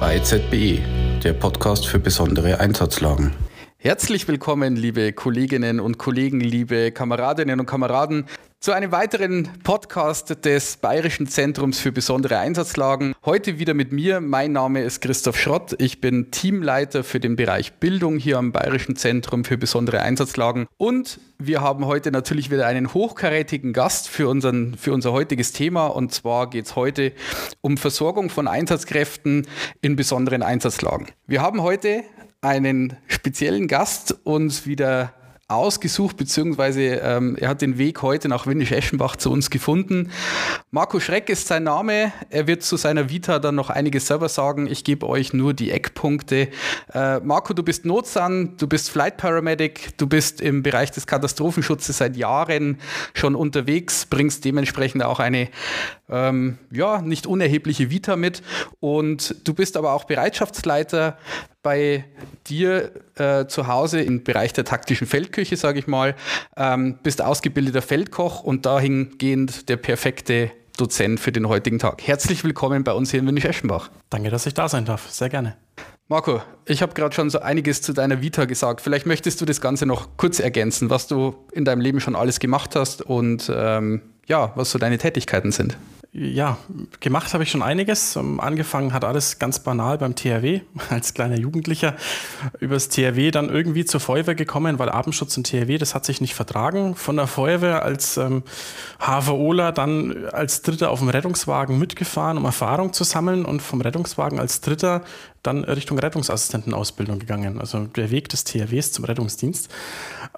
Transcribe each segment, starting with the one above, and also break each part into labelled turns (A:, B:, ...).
A: Bei ZBE, der Podcast für besondere Einsatzlagen.
B: Herzlich willkommen, liebe Kolleginnen und Kollegen, liebe Kameradinnen und Kameraden, zu einem weiteren Podcast des Bayerischen Zentrums für besondere Einsatzlagen. Heute wieder mit mir. Mein Name ist Christoph Schrott. Ich bin Teamleiter für den Bereich Bildung hier am Bayerischen Zentrum für besondere Einsatzlagen. Und wir haben heute natürlich wieder einen hochkarätigen Gast für, unseren, für unser heutiges Thema. Und zwar geht es heute um Versorgung von Einsatzkräften in besonderen Einsatzlagen. Wir haben heute einen speziellen Gast uns wieder ausgesucht, beziehungsweise ähm, er hat den Weg heute nach Windisch-Eschenbach zu uns gefunden. Marco Schreck ist sein Name. Er wird zu seiner Vita dann noch einiges selber sagen. Ich gebe euch nur die Eckpunkte. Äh, Marco, du bist Notsan, du bist Flight Paramedic, du bist im Bereich des Katastrophenschutzes seit Jahren schon unterwegs, bringst dementsprechend auch eine ähm, ja, nicht unerhebliche Vita mit und du bist aber auch Bereitschaftsleiter bei dir äh, zu Hause im Bereich der taktischen Feldküche, sage ich mal, ähm, bist ausgebildeter Feldkoch und dahingehend der perfekte Dozent für den heutigen Tag. Herzlich willkommen bei uns hier in Windisch-Eschenbach.
C: Danke, dass ich da sein darf. Sehr gerne.
B: Marco, ich habe gerade schon so einiges zu deiner Vita gesagt. Vielleicht möchtest du das Ganze noch kurz ergänzen, was du in deinem Leben schon alles gemacht hast und ähm, ja, was so deine Tätigkeiten sind.
C: Ja, gemacht habe ich schon einiges. Ähm, angefangen hat alles ganz banal beim THW als kleiner Jugendlicher. Übers THW dann irgendwie zur Feuerwehr gekommen, weil Abendschutz und THW, das hat sich nicht vertragen. Von der Feuerwehr als ähm, HVOler dann als Dritter auf dem Rettungswagen mitgefahren, um Erfahrung zu sammeln und vom Rettungswagen als Dritter dann Richtung Rettungsassistentenausbildung gegangen. Also der Weg des THWs zum Rettungsdienst.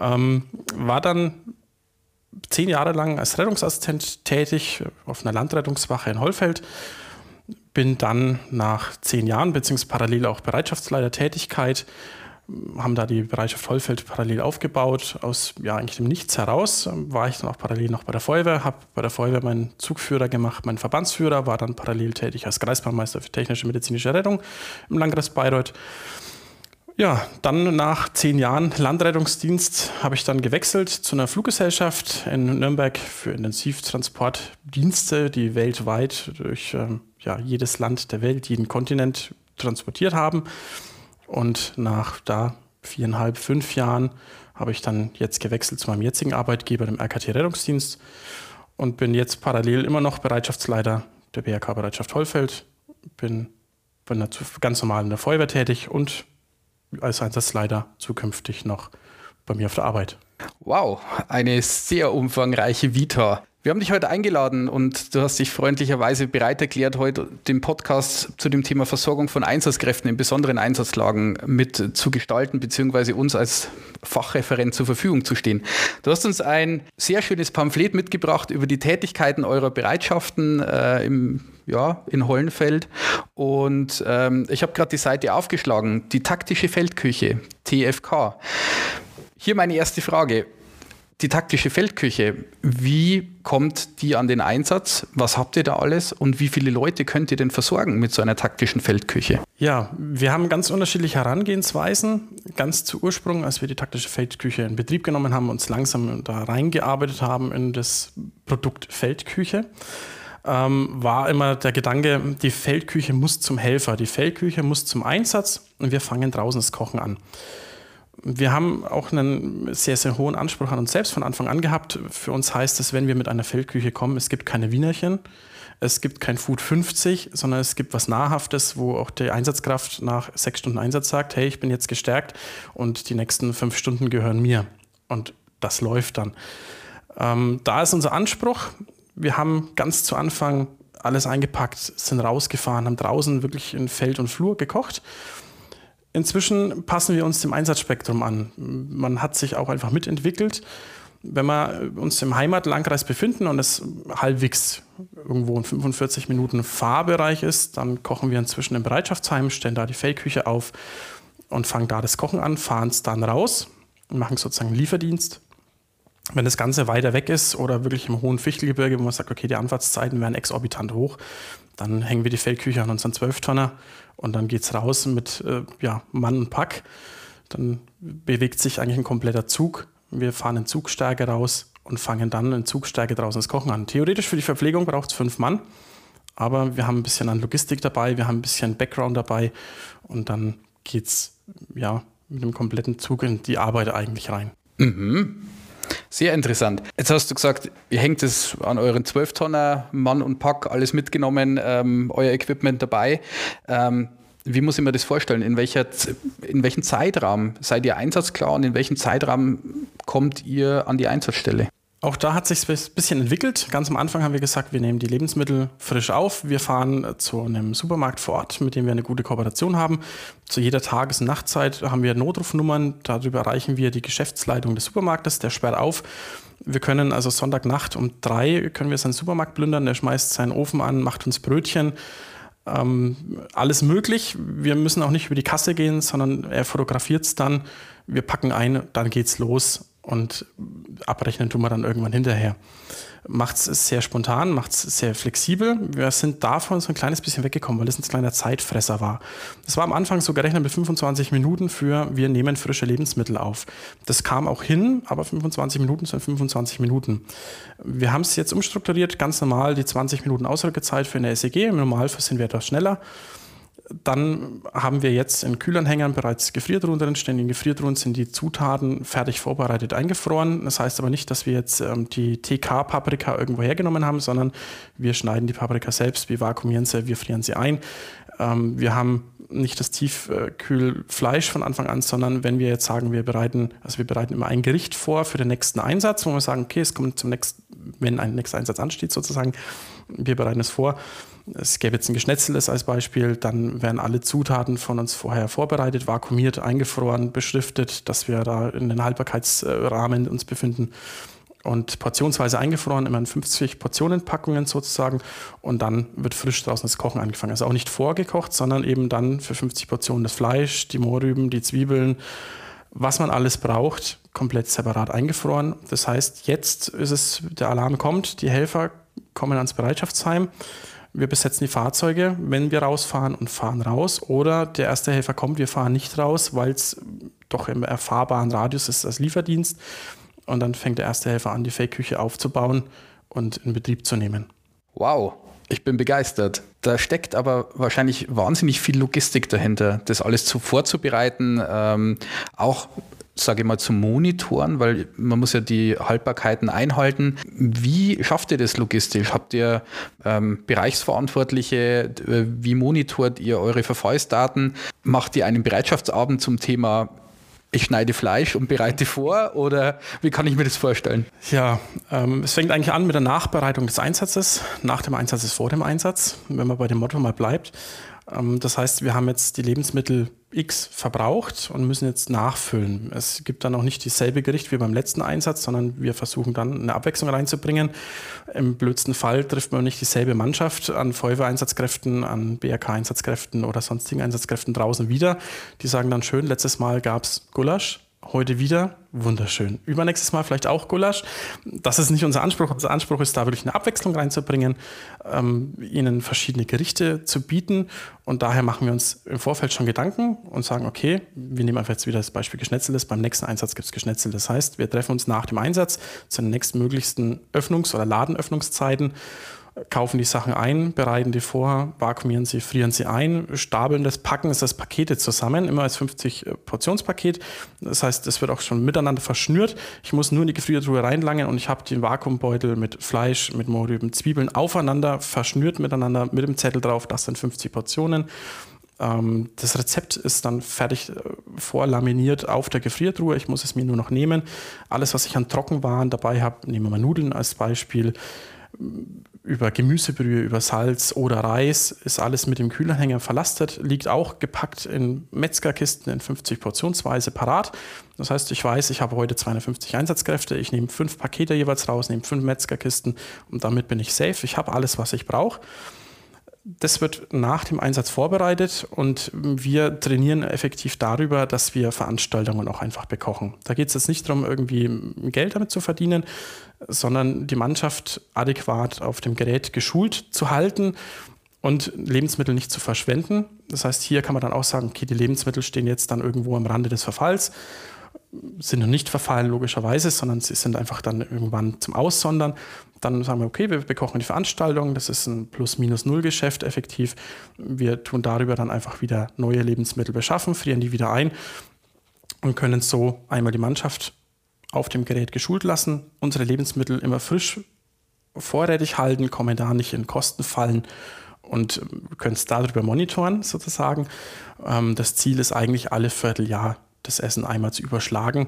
C: Ähm, war dann zehn Jahre lang als Rettungsassistent tätig auf einer Landrettungswache in Hollfeld. Bin dann nach zehn Jahren, beziehungsweise parallel auch Bereitschaftsleiter-Tätigkeit, haben da die Bereitschaft Hollfeld parallel aufgebaut. Aus ja, eigentlich dem Nichts heraus war ich dann auch parallel noch bei der Feuerwehr, habe bei der Feuerwehr meinen Zugführer gemacht, meinen Verbandsführer, war dann parallel tätig als Kreisbahnmeister für technische medizinische Rettung im Landkreis Bayreuth. Ja, dann nach zehn Jahren Landrettungsdienst habe ich dann gewechselt zu einer Fluggesellschaft in Nürnberg für Intensivtransportdienste, die weltweit durch ähm, ja, jedes Land der Welt, jeden Kontinent transportiert haben. Und nach da viereinhalb, fünf Jahren habe ich dann jetzt gewechselt zu meinem jetzigen Arbeitgeber, dem RKT Rettungsdienst, und bin jetzt parallel immer noch Bereitschaftsleiter der BRK Bereitschaft Hollfeld. Bin, bin ganz normal in der Feuerwehr tätig und als Einsatzleiter zukünftig noch bei mir auf der Arbeit.
B: Wow, eine sehr umfangreiche Vita. Wir haben dich heute eingeladen und du hast dich freundlicherweise bereit erklärt, heute den Podcast zu dem Thema Versorgung von Einsatzkräften in besonderen Einsatzlagen mit zu gestalten, beziehungsweise uns als Fachreferent zur Verfügung zu stehen. Du hast uns ein sehr schönes Pamphlet mitgebracht über die Tätigkeiten eurer Bereitschaften äh, im ja, in Hollenfeld. Und ähm, ich habe gerade die Seite aufgeschlagen, die taktische Feldküche, TFK. Hier meine erste Frage. Die taktische Feldküche, wie kommt die an den Einsatz? Was habt ihr da alles und wie viele Leute könnt ihr denn versorgen mit so einer taktischen Feldküche?
C: Ja, wir haben ganz unterschiedliche Herangehensweisen. Ganz zu Ursprung, als wir die taktische Feldküche in Betrieb genommen haben, uns langsam da reingearbeitet haben in das Produkt Feldküche ähm, war immer der Gedanke, die Feldküche muss zum Helfer, die Feldküche muss zum Einsatz und wir fangen draußen das Kochen an. Wir haben auch einen sehr, sehr hohen Anspruch an uns selbst von Anfang an gehabt. Für uns heißt es, wenn wir mit einer Feldküche kommen, es gibt keine Wienerchen, es gibt kein Food 50, sondern es gibt was Nahrhaftes, wo auch die Einsatzkraft nach sechs Stunden Einsatz sagt, hey, ich bin jetzt gestärkt und die nächsten fünf Stunden gehören mir. Und das läuft dann. Ähm, da ist unser Anspruch. Wir haben ganz zu Anfang alles eingepackt, sind rausgefahren, haben draußen wirklich in Feld und Flur gekocht. Inzwischen passen wir uns dem Einsatzspektrum an. Man hat sich auch einfach mitentwickelt. Wenn wir uns im Heimatlandkreis befinden und es halbwegs irgendwo in 45 Minuten Fahrbereich ist, dann kochen wir inzwischen im Bereitschaftsheim, stellen da die Feldküche auf und fangen da das Kochen an, fahren es dann raus und machen sozusagen Lieferdienst wenn das Ganze weiter weg ist oder wirklich im hohen Fichtelgebirge, wo man sagt, okay, die Anfahrtszeiten werden exorbitant hoch, dann hängen wir die Feldküche an unseren Zwölftonner und dann geht es raus mit äh, ja, Mann und Pack. Dann bewegt sich eigentlich ein kompletter Zug. Wir fahren in Zugstärke raus und fangen dann in Zugstärke draußen das Kochen an. Theoretisch für die Verpflegung braucht es fünf Mann, aber wir haben ein bisschen an Logistik dabei, wir haben ein bisschen Background dabei und dann geht es ja, mit dem kompletten Zug in die Arbeit eigentlich rein.
B: Mhm. Sehr interessant. Jetzt hast du gesagt, ihr hängt es an euren 12-Tonner, Mann und Pack, alles mitgenommen, ähm, euer Equipment dabei. Ähm, wie muss ich mir das vorstellen? In, welcher, in welchem Zeitraum seid ihr einsatzklar und in welchem Zeitraum kommt ihr an die Einsatzstelle?
C: Auch da hat sich ein bisschen entwickelt. Ganz am Anfang haben wir gesagt, wir nehmen die Lebensmittel frisch auf. Wir fahren zu einem Supermarkt vor Ort, mit dem wir eine gute Kooperation haben. Zu jeder Tages- und Nachtzeit haben wir Notrufnummern. Darüber erreichen wir die Geschäftsleitung des Supermarktes. Der sperrt auf. Wir können also Sonntagnacht um drei können wir seinen Supermarkt plündern. Der schmeißt seinen Ofen an, macht uns Brötchen. Ähm, alles möglich. Wir müssen auch nicht über die Kasse gehen, sondern er fotografiert es dann. Wir packen ein, dann geht's los und abrechnen tun wir dann irgendwann hinterher. Macht es sehr spontan, macht es sehr flexibel. Wir sind davon so ein kleines bisschen weggekommen, weil es ein kleiner Zeitfresser war. Das war am Anfang so gerechnet mit 25 Minuten für wir nehmen frische Lebensmittel auf. Das kam auch hin, aber 25 Minuten sind 25 Minuten. Wir haben es jetzt umstrukturiert, ganz normal die 20 Minuten Ausrückezeit für eine SEG. Im Normalfall sind wir etwas schneller. Dann haben wir jetzt in Kühlanhängern bereits Gefriertruhen drin stehen. In Gefriertruhen sind die Zutaten fertig vorbereitet eingefroren. Das heißt aber nicht, dass wir jetzt ähm, die TK-Paprika irgendwo hergenommen haben, sondern wir schneiden die Paprika selbst, wir vakuumieren sie, wir frieren sie ein. Ähm, wir haben nicht das Tiefkühlfleisch von Anfang an, sondern wenn wir jetzt sagen, wir bereiten, also wir bereiten immer ein Gericht vor für den nächsten Einsatz, wo wir sagen, okay, es kommt zum nächsten, wenn ein nächster Einsatz ansteht sozusagen, wir bereiten es vor es gäbe jetzt ein Geschnetzeltes als Beispiel, dann werden alle Zutaten von uns vorher vorbereitet, vakuumiert, eingefroren, beschriftet, dass wir da in den Haltbarkeitsrahmen uns befinden und portionsweise eingefroren, immer in 50 Portionenpackungen sozusagen. Und dann wird frisch draußen das Kochen angefangen. Also auch nicht vorgekocht, sondern eben dann für 50 Portionen das Fleisch, die Mohrrüben, die Zwiebeln, was man alles braucht, komplett separat eingefroren. Das heißt, jetzt ist es, der Alarm kommt, die Helfer kommen ans Bereitschaftsheim wir besetzen die Fahrzeuge, wenn wir rausfahren und fahren raus. Oder der erste Helfer kommt, wir fahren nicht raus, weil es doch im erfahrbaren Radius ist als Lieferdienst. Und dann fängt der erste Helfer an, die Fake-Küche aufzubauen und in Betrieb zu nehmen.
B: Wow, ich bin begeistert. Da steckt aber wahrscheinlich wahnsinnig viel Logistik dahinter, das alles zu vorzubereiten, ähm, auch sage ich mal, zu monitoren, weil man muss ja die Haltbarkeiten einhalten. Wie schafft ihr das logistisch? Habt ihr ähm, Bereichsverantwortliche? Wie monitort ihr eure Verfallsdaten? Macht ihr einen Bereitschaftsabend zum Thema ich schneide Fleisch und bereite vor oder wie kann ich mir das vorstellen?
C: Ja, ähm, es fängt eigentlich an mit der Nachbereitung des Einsatzes. Nach dem Einsatz ist vor dem Einsatz, wenn man bei dem Motto mal bleibt. Ähm, das heißt, wir haben jetzt die Lebensmittel X verbraucht und müssen jetzt nachfüllen. Es gibt dann auch nicht dieselbe Gericht wie beim letzten Einsatz, sondern wir versuchen dann eine Abwechslung reinzubringen. Im blödsten Fall trifft man nicht dieselbe Mannschaft an Feuerwehreinsatzkräften, an BRK-Einsatzkräften oder sonstigen Einsatzkräften draußen wieder. Die sagen dann schön, letztes Mal gab es Gulasch, Heute wieder wunderschön. Übernächstes Mal vielleicht auch Gulasch. Das ist nicht unser Anspruch. Unser Anspruch ist, da wirklich eine Abwechslung reinzubringen, ähm, ihnen verschiedene Gerichte zu bieten. Und daher machen wir uns im Vorfeld schon Gedanken und sagen, okay, wir nehmen einfach jetzt wieder das Beispiel Geschnetzeltes. Beim nächsten Einsatz gibt es Geschnetzel. Das heißt, wir treffen uns nach dem Einsatz zu den nächstmöglichsten Öffnungs- oder Ladenöffnungszeiten kaufen die Sachen ein, bereiten die vor, vakuumieren sie, frieren sie ein, stapeln das, packen es als Pakete zusammen, immer als 50 äh, Portionspaket. Das heißt, es wird auch schon miteinander verschnürt. Ich muss nur in die Gefriertruhe reinlangen und ich habe den Vakuumbeutel mit Fleisch, mit Mohrrüben, Zwiebeln aufeinander verschnürt miteinander mit dem Zettel drauf. Das sind 50 Portionen. Ähm, das Rezept ist dann fertig äh, vorlaminiert auf der Gefriertruhe. Ich muss es mir nur noch nehmen. Alles, was ich an Trockenwaren dabei habe, nehmen wir mal Nudeln als Beispiel über Gemüsebrühe, über Salz oder Reis ist alles mit dem Kühlanhänger verlastet, liegt auch gepackt in Metzgerkisten in 50 Portionsweise parat. Das heißt, ich weiß, ich habe heute 250 Einsatzkräfte, ich nehme fünf Pakete jeweils raus, nehme fünf Metzgerkisten und damit bin ich safe. Ich habe alles, was ich brauche. Das wird nach dem Einsatz vorbereitet und wir trainieren effektiv darüber, dass wir Veranstaltungen auch einfach bekochen. Da geht es jetzt nicht darum, irgendwie Geld damit zu verdienen, sondern die Mannschaft adäquat auf dem Gerät geschult zu halten und Lebensmittel nicht zu verschwenden. Das heißt, hier kann man dann auch sagen, okay, die Lebensmittel stehen jetzt dann irgendwo am Rande des Verfalls sind noch nicht verfallen, logischerweise, sondern sie sind einfach dann irgendwann zum Aussondern. Dann sagen wir, okay, wir bekochen die Veranstaltung, das ist ein Plus-Minus-Null-Geschäft effektiv. Wir tun darüber dann einfach wieder neue Lebensmittel beschaffen, frieren die wieder ein und können so einmal die Mannschaft auf dem Gerät geschult lassen, unsere Lebensmittel immer frisch vorrätig halten, kommen da nicht in Kosten fallen und können es darüber monitoren sozusagen. Ähm, das Ziel ist eigentlich alle Vierteljahr das Essen einmal zu überschlagen,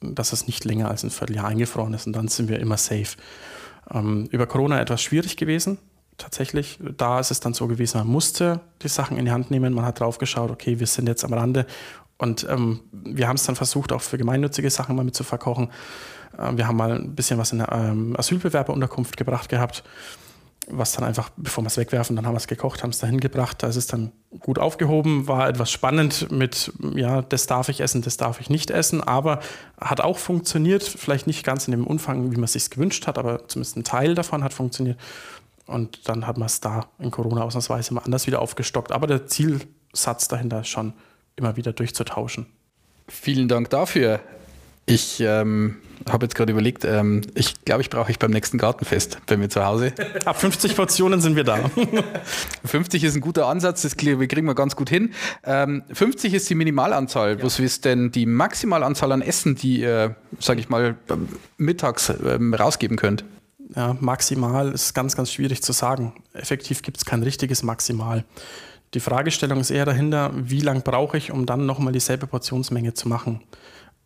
C: dass es nicht länger als ein Vierteljahr eingefroren ist und dann sind wir immer safe. Ähm, über Corona etwas schwierig gewesen, tatsächlich. Da ist es dann so gewesen, man musste die Sachen in die Hand nehmen, man hat drauf geschaut, okay, wir sind jetzt am Rande und ähm, wir haben es dann versucht, auch für gemeinnützige Sachen mal mit zu verkochen. Äh, wir haben mal ein bisschen was in der ähm, Asylbewerberunterkunft gebracht gehabt was dann einfach, bevor wir es wegwerfen, dann haben wir es gekocht, haben es dahin gebracht. Da ist es dann gut aufgehoben, war etwas spannend mit, ja, das darf ich essen, das darf ich nicht essen, aber hat auch funktioniert, vielleicht nicht ganz in dem Umfang, wie man es sich gewünscht hat, aber zumindest ein Teil davon hat funktioniert. Und dann hat man es da in Corona ausnahmsweise mal anders wieder aufgestockt. Aber der Zielsatz dahinter ist schon immer wieder durchzutauschen.
B: Vielen Dank dafür. Ich ähm, habe jetzt gerade überlegt, ähm, ich glaube, ich brauche ich beim nächsten Gartenfest bei mir zu Hause.
C: Ab 50 Portionen sind wir da.
B: 50 ist ein guter Ansatz, das kriegen wir ganz gut hin. Ähm, 50 ist die Minimalanzahl. Ja. Was ist denn die Maximalanzahl an Essen, die ihr, sage ich mal, mittags ähm, rausgeben könnt?
C: Ja, maximal ist ganz, ganz schwierig zu sagen. Effektiv gibt es kein richtiges Maximal. Die Fragestellung ist eher dahinter, wie lange brauche ich, um dann nochmal dieselbe Portionsmenge zu machen.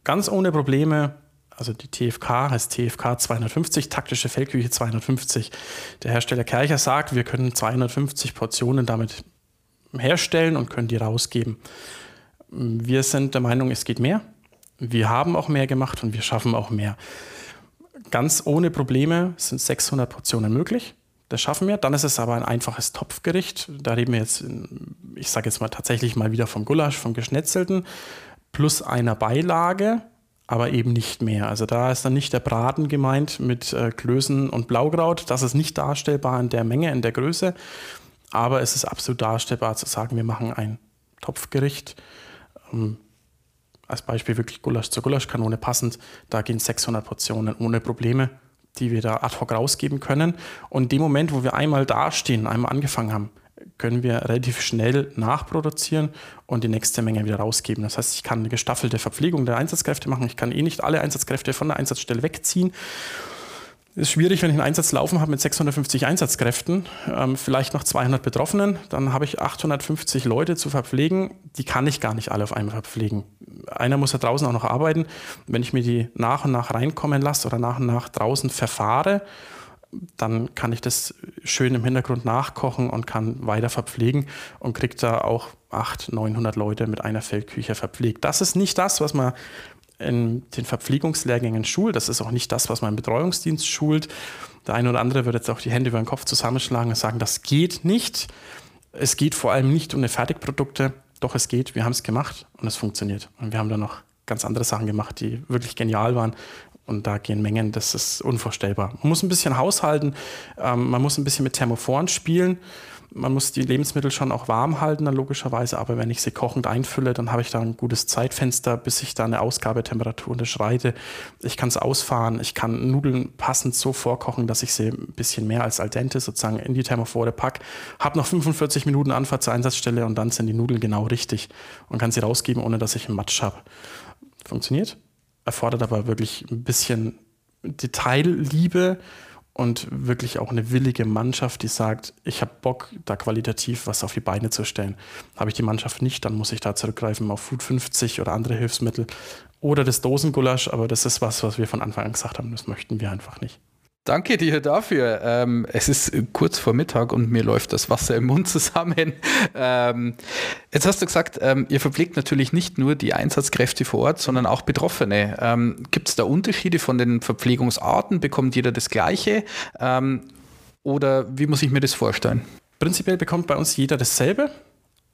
C: Ganz ohne Probleme also die TFK heißt TFK 250, taktische Feldküche 250. Der Hersteller Kercher sagt, wir können 250 Portionen damit herstellen und können die rausgeben. Wir sind der Meinung, es geht mehr. Wir haben auch mehr gemacht und wir schaffen auch mehr. Ganz ohne Probleme sind 600 Portionen möglich. Das schaffen wir. Dann ist es aber ein einfaches Topfgericht. Da reden wir jetzt, ich sage jetzt mal tatsächlich mal wieder vom Gulasch, vom Geschnetzelten, plus einer Beilage aber eben nicht mehr. Also da ist dann nicht der Braten gemeint mit äh, Klößen und Blaukraut. Das ist nicht darstellbar in der Menge, in der Größe. Aber es ist absolut darstellbar zu sagen, wir machen ein Topfgericht. Ähm, als Beispiel wirklich Gulasch zur Gulaschkanone passend. Da gehen 600 Portionen ohne Probleme, die wir da ad hoc rausgeben können. Und in dem Moment, wo wir einmal dastehen, einmal angefangen haben, können wir relativ schnell nachproduzieren und die nächste Menge wieder rausgeben. Das heißt, ich kann eine gestaffelte Verpflegung der Einsatzkräfte machen. Ich kann eh nicht alle Einsatzkräfte von der Einsatzstelle wegziehen. Ist schwierig, wenn ich einen Einsatz laufen habe mit 650 Einsatzkräften, ähm, vielleicht noch 200 Betroffenen, dann habe ich 850 Leute zu verpflegen. Die kann ich gar nicht alle auf einmal verpflegen. Einer muss ja draußen auch noch arbeiten. Wenn ich mir die nach und nach reinkommen lasse oder nach und nach draußen verfahre, dann kann ich das schön im Hintergrund nachkochen und kann weiter verpflegen und kriege da auch 800, 900 Leute mit einer Feldküche verpflegt. Das ist nicht das, was man in den Verpflegungslehrgängen schult. Das ist auch nicht das, was man im Betreuungsdienst schult. Der eine oder andere wird jetzt auch die Hände über den Kopf zusammenschlagen und sagen, das geht nicht. Es geht vor allem nicht um eine Fertigprodukte. Doch es geht, wir haben es gemacht und es funktioniert. Und wir haben da noch ganz andere Sachen gemacht, die wirklich genial waren und da gehen Mengen, das ist unvorstellbar. Man muss ein bisschen haushalten, ähm, man muss ein bisschen mit Thermophoren spielen. Man muss die Lebensmittel schon auch warm halten, dann logischerweise, aber wenn ich sie kochend einfülle, dann habe ich da ein gutes Zeitfenster, bis ich da eine Ausgabetemperatur unterschreite. Ich kann es ausfahren, ich kann Nudeln passend so vorkochen, dass ich sie ein bisschen mehr als al dente sozusagen in die Thermophore packe. Habe noch 45 Minuten Anfahrt zur Einsatzstelle und dann sind die Nudeln genau richtig und kann sie rausgeben, ohne dass ich einen Matsch habe. Funktioniert? Erfordert aber wirklich ein bisschen Detailliebe und wirklich auch eine willige Mannschaft, die sagt, ich habe Bock, da qualitativ was auf die Beine zu stellen. Habe ich die Mannschaft nicht, dann muss ich da zurückgreifen auf Food 50 oder andere Hilfsmittel oder das Dosengulasch, aber das ist was, was wir von Anfang an gesagt haben, das möchten wir einfach nicht.
B: Danke dir dafür. Ähm, es ist kurz vor Mittag und mir läuft das Wasser im Mund zusammen. Ähm, jetzt hast du gesagt, ähm, ihr verpflegt natürlich nicht nur die Einsatzkräfte vor Ort, sondern auch Betroffene. Ähm, Gibt es da Unterschiede von den Verpflegungsarten? Bekommt jeder das Gleiche? Ähm, oder wie muss ich mir das vorstellen?
C: Prinzipiell bekommt bei uns jeder dasselbe.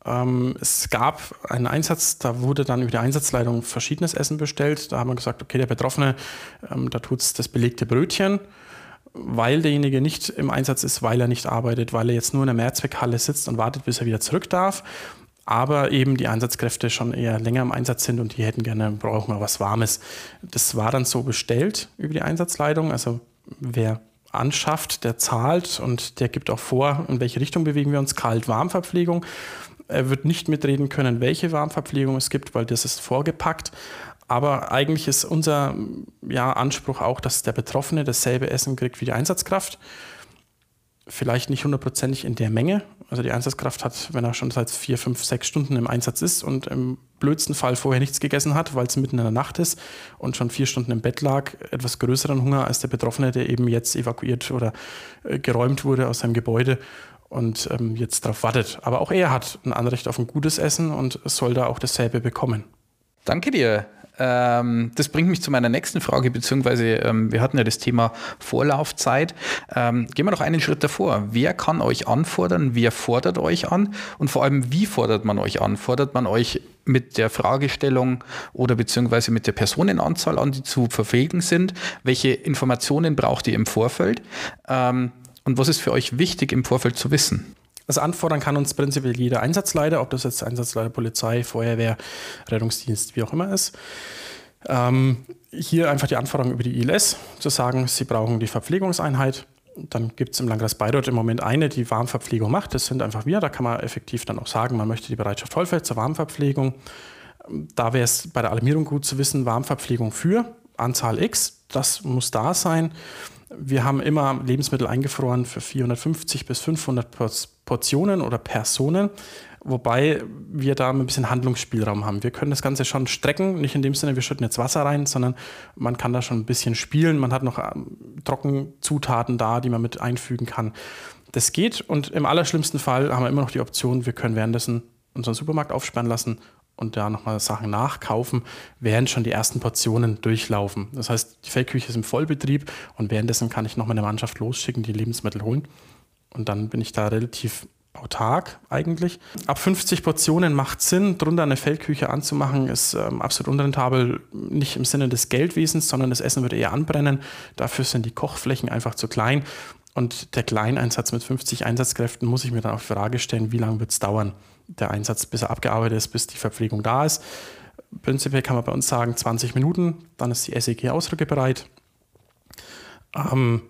C: Ähm, es gab einen Einsatz, da wurde dann über die Einsatzleitung verschiedenes Essen bestellt. Da haben wir gesagt, okay, der Betroffene, da tut es das belegte Brötchen weil derjenige nicht im Einsatz ist, weil er nicht arbeitet, weil er jetzt nur in der Mehrzweckhalle sitzt und wartet, bis er wieder zurück darf. aber eben die Einsatzkräfte schon eher länger im Einsatz sind und die hätten gerne, brauchen wir was Warmes. Das war dann so bestellt über die Einsatzleitung. Also wer anschafft, der zahlt und der gibt auch vor, in welche Richtung bewegen wir uns. Kalt-Warmverpflegung. Er wird nicht mitreden können, welche Warmverpflegung es gibt, weil das ist vorgepackt. Aber eigentlich ist unser ja, Anspruch auch, dass der Betroffene dasselbe Essen kriegt wie die Einsatzkraft vielleicht nicht hundertprozentig in der Menge. Also die Einsatzkraft hat, wenn er schon seit vier, fünf, sechs Stunden im Einsatz ist und im blödsten Fall vorher nichts gegessen hat, weil es mitten in der Nacht ist und schon vier Stunden im Bett lag, etwas größeren Hunger als der Betroffene, der eben jetzt evakuiert oder äh, geräumt wurde aus seinem Gebäude und ähm, jetzt darauf wartet. Aber auch er hat ein Anrecht auf ein gutes Essen und soll da auch dasselbe bekommen.
B: Danke dir, ähm, das bringt mich zu meiner nächsten Frage, beziehungsweise ähm, wir hatten ja das Thema Vorlaufzeit. Ähm, gehen wir noch einen Schritt davor. Wer kann euch anfordern? Wer fordert euch an? Und vor allem, wie fordert man euch an? Fordert man euch mit der Fragestellung oder beziehungsweise mit der Personenanzahl an, die zu verpflegen sind? Welche Informationen braucht ihr im Vorfeld? Ähm, und was ist für euch wichtig im Vorfeld zu wissen?
C: Das anfordern kann uns prinzipiell jeder Einsatzleiter, ob das jetzt Einsatzleiter Polizei, Feuerwehr, Rettungsdienst, wie auch immer ist. Ähm, hier einfach die Anforderung über die ILS, zu sagen, sie brauchen die Verpflegungseinheit. Dann gibt es im Landkreis Bayreuth im Moment eine, die Warmverpflegung macht. Das sind einfach wir. Da kann man effektiv dann auch sagen, man möchte die Bereitschaft Vollfeld zur Warmverpflegung. Da wäre es bei der Alarmierung gut zu wissen, Warmverpflegung für Anzahl X, das muss da sein. Wir haben immer Lebensmittel eingefroren für 450 bis 500 Portionen oder Personen, wobei wir da ein bisschen Handlungsspielraum haben. Wir können das Ganze schon strecken, nicht in dem Sinne, wir schütten jetzt Wasser rein, sondern man kann da schon ein bisschen spielen. Man hat noch ähm, Trockenzutaten da, die man mit einfügen kann. Das geht und im allerschlimmsten Fall haben wir immer noch die Option, wir können währenddessen unseren Supermarkt aufsperren lassen und da nochmal Sachen nachkaufen, während schon die ersten Portionen durchlaufen. Das heißt, die Feldküche ist im Vollbetrieb und währenddessen kann ich noch meine Mannschaft losschicken, die Lebensmittel holen. Und dann bin ich da relativ autark eigentlich. Ab 50 Portionen macht Sinn, drunter eine Feldküche anzumachen, ist ähm, absolut unrentabel, nicht im Sinne des Geldwesens, sondern das Essen würde eher anbrennen. Dafür sind die Kochflächen einfach zu klein. Und der Kleineinsatz mit 50 Einsatzkräften muss ich mir dann auch die Frage stellen, wie lange wird es dauern? der Einsatz, bis er abgearbeitet ist, bis die Verpflegung da ist. Prinzipiell kann man bei uns sagen 20 Minuten, dann ist die SEG ausrückebereit. Ähm,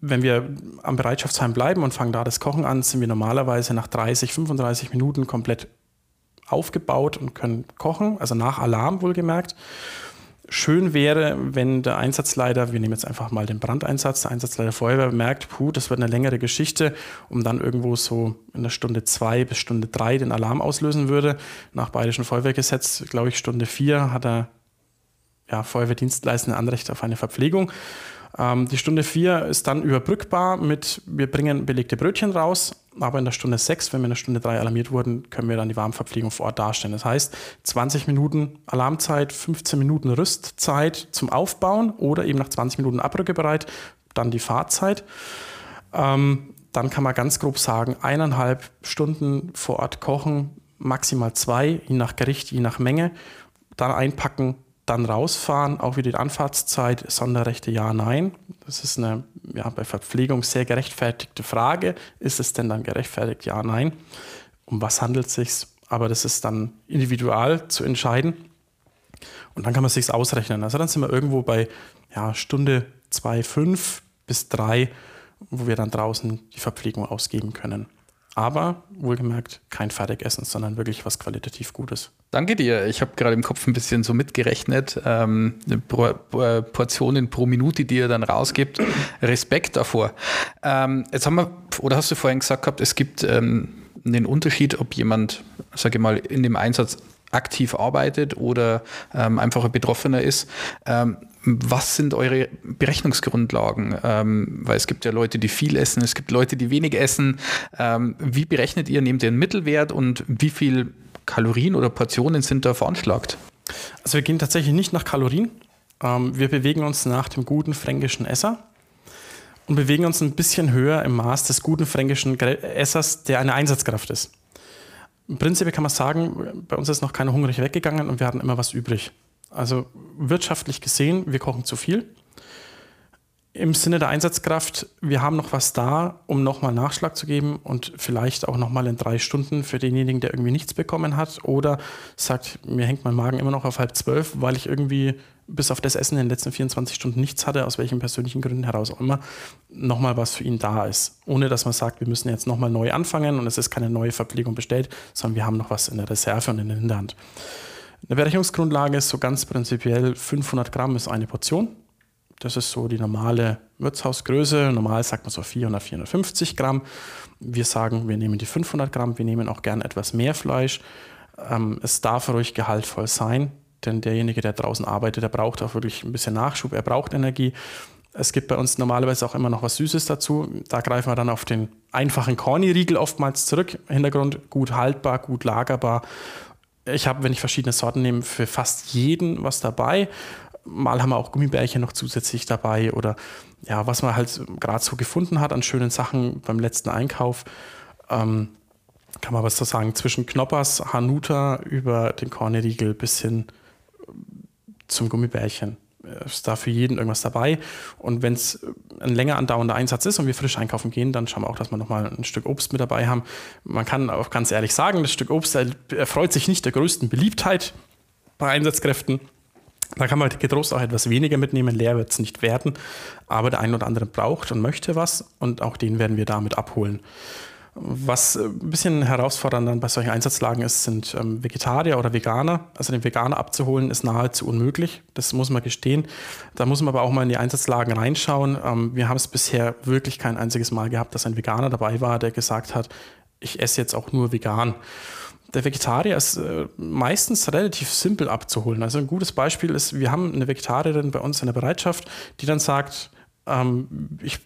C: wenn wir am Bereitschaftsheim bleiben und fangen da das Kochen an, sind wir normalerweise nach 30, 35 Minuten komplett aufgebaut und können kochen, also nach Alarm wohlgemerkt. Schön wäre, wenn der Einsatzleiter, wir nehmen jetzt einfach mal den Brandeinsatz, der Einsatzleiter Feuerwehr merkt, puh, das wird eine längere Geschichte, um dann irgendwo so in der Stunde zwei bis Stunde drei den Alarm auslösen würde. Nach Bayerischen Feuerwehrgesetz, glaube ich, Stunde vier hat er ja, Feuerwehrdienstleistende Anrecht auf eine Verpflegung. Ähm, die Stunde 4 ist dann überbrückbar mit, wir bringen belegte Brötchen raus, aber in der Stunde 6, wenn wir in der Stunde 3 alarmiert wurden, können wir dann die Warmverpflegung vor Ort darstellen. Das heißt, 20 Minuten Alarmzeit, 15 Minuten Rüstzeit zum Aufbauen oder eben nach 20 Minuten Abrückebereit, dann die Fahrzeit. Ähm, dann kann man ganz grob sagen, eineinhalb Stunden vor Ort kochen, maximal zwei, je nach Gericht, je nach Menge. Dann einpacken, dann rausfahren, auch wieder die Anfahrtszeit, Sonderrechte ja, nein. Das ist eine ja, bei Verpflegung sehr gerechtfertigte Frage. Ist es denn dann gerechtfertigt? Ja, nein. Um was handelt es sich? Aber das ist dann individual zu entscheiden. Und dann kann man sich ausrechnen. Also dann sind wir irgendwo bei ja, Stunde 2,5 bis 3, wo wir dann draußen die Verpflegung ausgeben können. Aber wohlgemerkt kein Fertigessen, sondern wirklich was qualitativ Gutes.
B: Danke dir. Ich habe gerade im Kopf ein bisschen so mitgerechnet. Ähm, pro, pro, Portionen pro Minute, die ihr dann rausgibt. Respekt davor. Ähm, jetzt haben wir, oder hast du vorhin gesagt gehabt, es gibt ähm, einen Unterschied, ob jemand, sage ich mal, in dem Einsatz aktiv arbeitet oder ähm, ein Betroffener ist. Ähm, was sind eure Berechnungsgrundlagen? Ähm, weil es gibt ja Leute, die viel essen, es gibt Leute, die wenig essen. Ähm, wie berechnet ihr? Nehmt ihr einen Mittelwert und wie viel Kalorien oder Portionen sind da veranschlagt?
C: Also wir gehen tatsächlich nicht nach Kalorien. Ähm, wir bewegen uns nach dem guten fränkischen Esser und bewegen uns ein bisschen höher im Maß des guten fränkischen Essers, der eine Einsatzkraft ist. Im Prinzip kann man sagen, bei uns ist noch keiner hungrig weggegangen und wir hatten immer was übrig. Also wirtschaftlich gesehen, wir kochen zu viel. im Sinne der Einsatzkraft, wir haben noch was da, um nochmal Nachschlag zu geben und vielleicht auch nochmal in drei Stunden für denjenigen, der irgendwie nichts bekommen hat oder sagt, mir hängt mein Magen immer noch auf halb zwölf, weil ich irgendwie bis auf das Essen in den letzten 24 Stunden nichts hatte, aus welchen persönlichen Gründen heraus auch immer, nochmal was für ihn da ist. Ohne dass man sagt, wir müssen jetzt nochmal neu anfangen und es ist keine neue Verpflegung bestellt, sondern wir haben noch was in der Reserve und in der Hinterhand. Eine Berechnungsgrundlage ist so ganz prinzipiell 500 Gramm ist eine Portion. Das ist so die normale Wirtshausgröße. Normal sagt man so 400, 450 Gramm. Wir sagen, wir nehmen die 500 Gramm. Wir nehmen auch gern etwas mehr Fleisch. Ähm, es darf ruhig gehaltvoll sein, denn derjenige, der draußen arbeitet, der braucht auch wirklich ein bisschen Nachschub. Er braucht Energie. Es gibt bei uns normalerweise auch immer noch was Süßes dazu. Da greifen wir dann auf den einfachen Corny-Riegel oftmals zurück. Hintergrund gut haltbar, gut lagerbar. Ich habe, wenn ich verschiedene Sorten nehme, für fast jeden was dabei. Mal haben wir auch Gummibärchen noch zusätzlich dabei oder ja, was man halt gerade so gefunden hat an schönen Sachen beim letzten Einkauf. Ähm, kann man was so sagen, zwischen Knoppers, Hanuta über den Korneriegel bis hin zum Gummibärchen. Ist da für jeden irgendwas dabei. Und wenn es ein länger andauernder Einsatz ist und wir frisch einkaufen gehen, dann schauen wir auch, dass wir nochmal ein Stück Obst mit dabei haben. Man kann auch ganz ehrlich sagen, das Stück Obst erfreut sich nicht der größten Beliebtheit bei Einsatzkräften. Da kann man getrost auch etwas weniger mitnehmen, leer wird es nicht werden, aber der ein oder andere braucht und möchte was und auch den werden wir damit abholen. Was ein bisschen herausfordernd dann bei solchen Einsatzlagen ist, sind ähm, Vegetarier oder Veganer. Also den Veganer abzuholen ist nahezu unmöglich, das muss man gestehen. Da muss man aber auch mal in die Einsatzlagen reinschauen. Ähm, wir haben es bisher wirklich kein einziges Mal gehabt, dass ein Veganer dabei war, der gesagt hat, ich esse jetzt auch nur vegan der Vegetarier ist äh, meistens relativ simpel abzuholen. Also ein gutes Beispiel ist, wir haben eine Vegetarierin bei uns in der Bereitschaft, die dann sagt, ähm, ich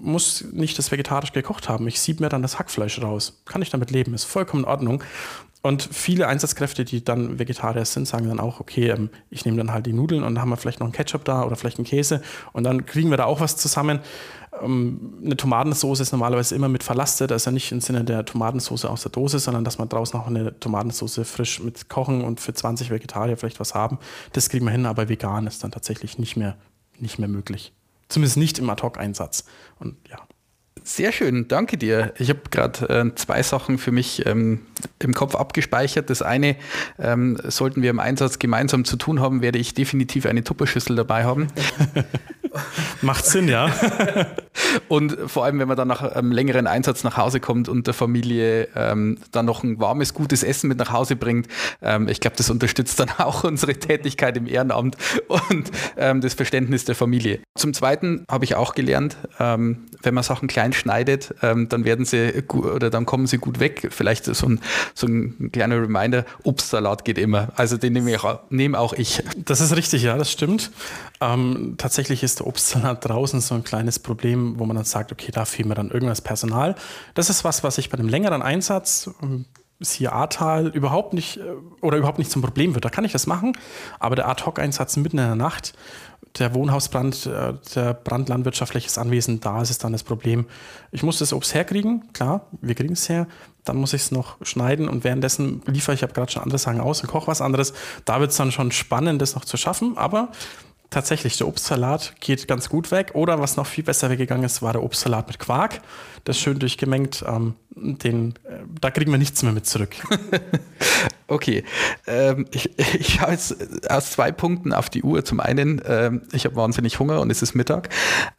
C: muss nicht das vegetarisch gekocht haben, ich sieb mir dann das Hackfleisch raus. Kann ich damit leben, ist vollkommen in Ordnung. Und viele Einsatzkräfte, die dann Vegetarier sind, sagen dann auch, okay, ähm, ich nehme dann halt die Nudeln und dann haben wir vielleicht noch einen Ketchup da oder vielleicht einen Käse und dann kriegen wir da auch was zusammen. Ähm, eine Tomatensauce ist normalerweise immer mit verlastet, also nicht im Sinne der Tomatensauce aus der Dose, sondern dass man draußen noch eine Tomatensauce frisch mit kochen und für 20 Vegetarier vielleicht was haben. Das kriegen wir hin, aber vegan ist dann tatsächlich nicht mehr, nicht mehr möglich. Zumindest nicht im Ad-Hoc-Einsatz. Und ja.
B: Sehr schön, danke dir. Ich habe gerade äh, zwei Sachen für mich ähm, im Kopf abgespeichert. Das eine, ähm, sollten wir im Einsatz gemeinsam zu tun haben, werde ich definitiv eine Tupperschüssel dabei haben.
C: Macht Sinn, ja.
B: und vor allem, wenn man dann nach einem längeren Einsatz nach Hause kommt und der Familie ähm, dann noch ein warmes, gutes Essen mit nach Hause bringt, ähm, ich glaube, das unterstützt dann auch unsere Tätigkeit im Ehrenamt und ähm, das Verständnis der Familie. Zum Zweiten habe ich auch gelernt, ähm, wenn man Sachen klein schneidet, ähm, dann werden sie gut, oder dann kommen sie gut weg. Vielleicht so ein, so ein kleiner Reminder, Obstsalat geht immer. Also den nehme, auch, nehme auch ich.
C: Das ist richtig, ja, das stimmt. Ähm, tatsächlich ist der Obstsalat draußen so ein kleines Problem, wo man dann sagt, okay, da fehlt mir dann irgendwas Personal. Das ist was, was ich bei einem längeren Einsatz ähm, siehe Ahrtal überhaupt nicht äh, oder überhaupt nicht zum Problem wird. Da kann ich das machen, aber der Ad-Hoc-Einsatz mitten in der Nacht, der Wohnhausbrand, äh, der brandlandwirtschaftliches Anwesen, da ist es dann das Problem. Ich muss das Obst herkriegen, klar, wir kriegen es her, dann muss ich es noch schneiden und währenddessen liefere ich, habe gerade schon andere Sachen aus und koche was anderes. Da wird es dann schon spannend, das noch zu schaffen, aber tatsächlich, der Obstsalat geht ganz gut weg. Oder was noch viel besser weggegangen ist, war der Obstsalat mit Quark. Das ist schön durchgemengt. Ähm, den, äh, da kriegen wir nichts mehr mit zurück.
B: okay. Ähm, ich, ich schaue jetzt aus zwei Punkten auf die Uhr. Zum einen, ähm, ich habe wahnsinnig Hunger und es ist Mittag.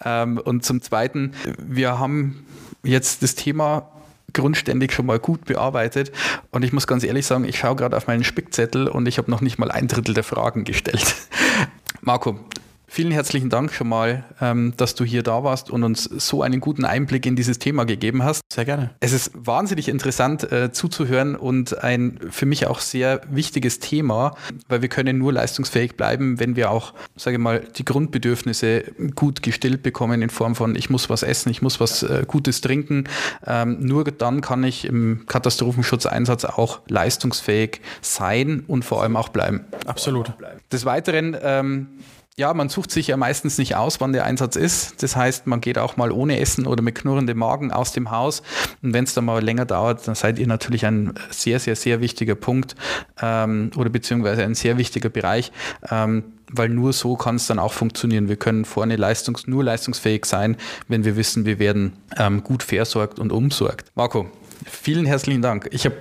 B: Ähm, und zum zweiten, wir haben jetzt das Thema grundständig schon mal gut bearbeitet. Und ich muss ganz ehrlich sagen, ich schaue gerade auf meinen Spickzettel und ich habe noch nicht mal ein Drittel der Fragen gestellt. Marco, Vielen herzlichen Dank schon mal, ähm, dass du hier da warst und uns so einen guten Einblick in dieses Thema gegeben hast.
C: Sehr gerne.
B: Es ist wahnsinnig interessant äh, zuzuhören und ein für mich auch sehr wichtiges Thema, weil wir können nur leistungsfähig bleiben, wenn wir auch, sage ich mal, die Grundbedürfnisse gut gestillt bekommen in Form von ich muss was essen, ich muss was äh, Gutes trinken. Ähm, nur dann kann ich im Katastrophenschutzeinsatz auch leistungsfähig sein und vor allem auch bleiben.
C: Absolut.
B: Des Weiteren ähm, ja, man sucht sich ja meistens nicht aus, wann der Einsatz ist. Das heißt, man geht auch mal ohne Essen oder mit knurrendem Magen aus dem Haus. Und wenn es dann mal länger dauert, dann seid ihr natürlich ein sehr, sehr, sehr wichtiger Punkt ähm, oder beziehungsweise ein sehr wichtiger Bereich. Ähm, weil nur so kann es dann auch funktionieren. Wir können vorne leistungs nur leistungsfähig sein, wenn wir wissen, wir werden ähm, gut versorgt und umsorgt. Marco, vielen herzlichen Dank. Ich habe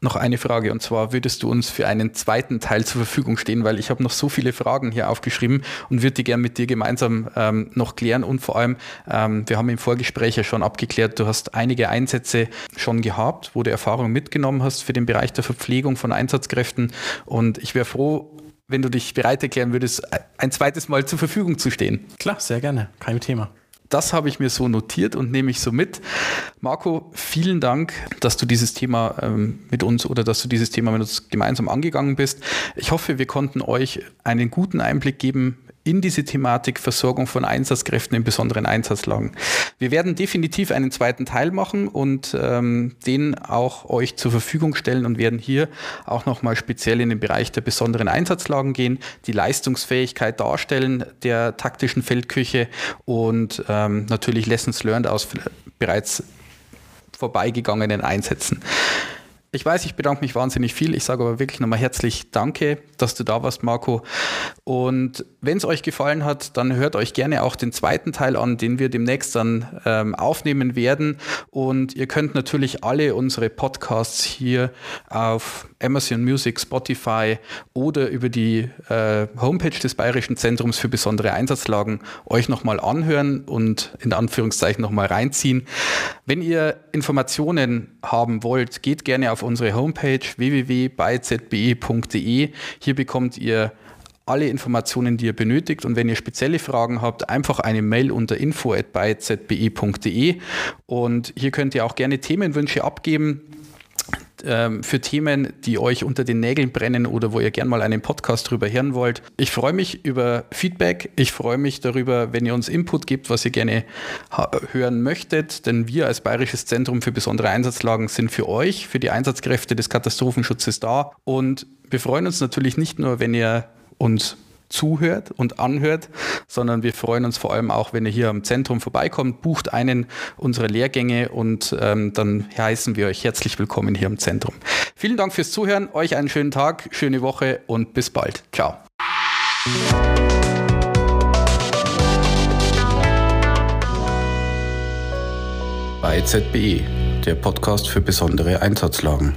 B: noch eine Frage und zwar würdest du uns für einen zweiten Teil zur Verfügung stehen, weil ich habe noch so viele Fragen hier aufgeschrieben und würde die gerne mit dir gemeinsam ähm, noch klären und vor allem, ähm, wir haben im Vorgespräch ja schon abgeklärt, du hast einige Einsätze schon gehabt, wo du Erfahrung mitgenommen hast für den Bereich der Verpflegung von Einsatzkräften und ich wäre froh, wenn du dich bereit erklären würdest, ein zweites Mal zur Verfügung zu stehen.
C: Klar, sehr gerne, kein Thema.
B: Das habe ich mir so notiert und nehme ich so mit. Marco, vielen Dank, dass du dieses Thema ähm, mit uns oder dass du dieses Thema mit uns gemeinsam angegangen bist. Ich hoffe, wir konnten euch einen guten Einblick geben, in diese Thematik Versorgung von Einsatzkräften in besonderen Einsatzlagen. Wir werden definitiv einen zweiten Teil machen und ähm, den auch euch zur Verfügung stellen und werden hier auch nochmal speziell in den Bereich der besonderen Einsatzlagen gehen, die Leistungsfähigkeit darstellen der taktischen Feldküche und ähm, natürlich Lessons learned aus bereits vorbeigegangenen Einsätzen. Ich weiß, ich bedanke mich wahnsinnig viel. Ich sage aber wirklich nochmal herzlich Danke, dass du da warst, Marco. Und wenn es euch gefallen hat, dann hört euch gerne auch den zweiten Teil an, den wir demnächst dann ähm, aufnehmen werden. Und ihr könnt natürlich alle unsere Podcasts hier auf Amazon Music, Spotify oder über die äh, Homepage des Bayerischen Zentrums für besondere Einsatzlagen euch nochmal anhören und in Anführungszeichen nochmal reinziehen. Wenn ihr Informationen haben wollt, geht gerne auf unsere Homepage www.byzbe.de. Hier bekommt ihr alle Informationen, die ihr benötigt. Und wenn ihr spezielle Fragen habt, einfach eine Mail unter info.byzbe.de. Und hier könnt ihr auch gerne Themenwünsche abgeben ähm, für Themen, die euch unter den Nägeln brennen oder wo ihr gerne mal einen Podcast drüber hören wollt. Ich freue mich über Feedback. Ich freue mich darüber, wenn ihr uns Input gibt, was ihr gerne hören möchtet. Denn wir als Bayerisches Zentrum für besondere Einsatzlagen sind für euch, für die Einsatzkräfte des Katastrophenschutzes da. Und wir freuen uns natürlich nicht nur, wenn ihr uns zuhört und anhört, sondern wir freuen uns vor allem auch, wenn ihr hier am Zentrum vorbeikommt, bucht einen unserer Lehrgänge und ähm, dann heißen wir euch herzlich willkommen hier im Zentrum. Vielen Dank fürs Zuhören, euch einen schönen Tag, schöne Woche und bis bald. Ciao.
A: Bei ZBE, der Podcast für besondere Einsatzlagen.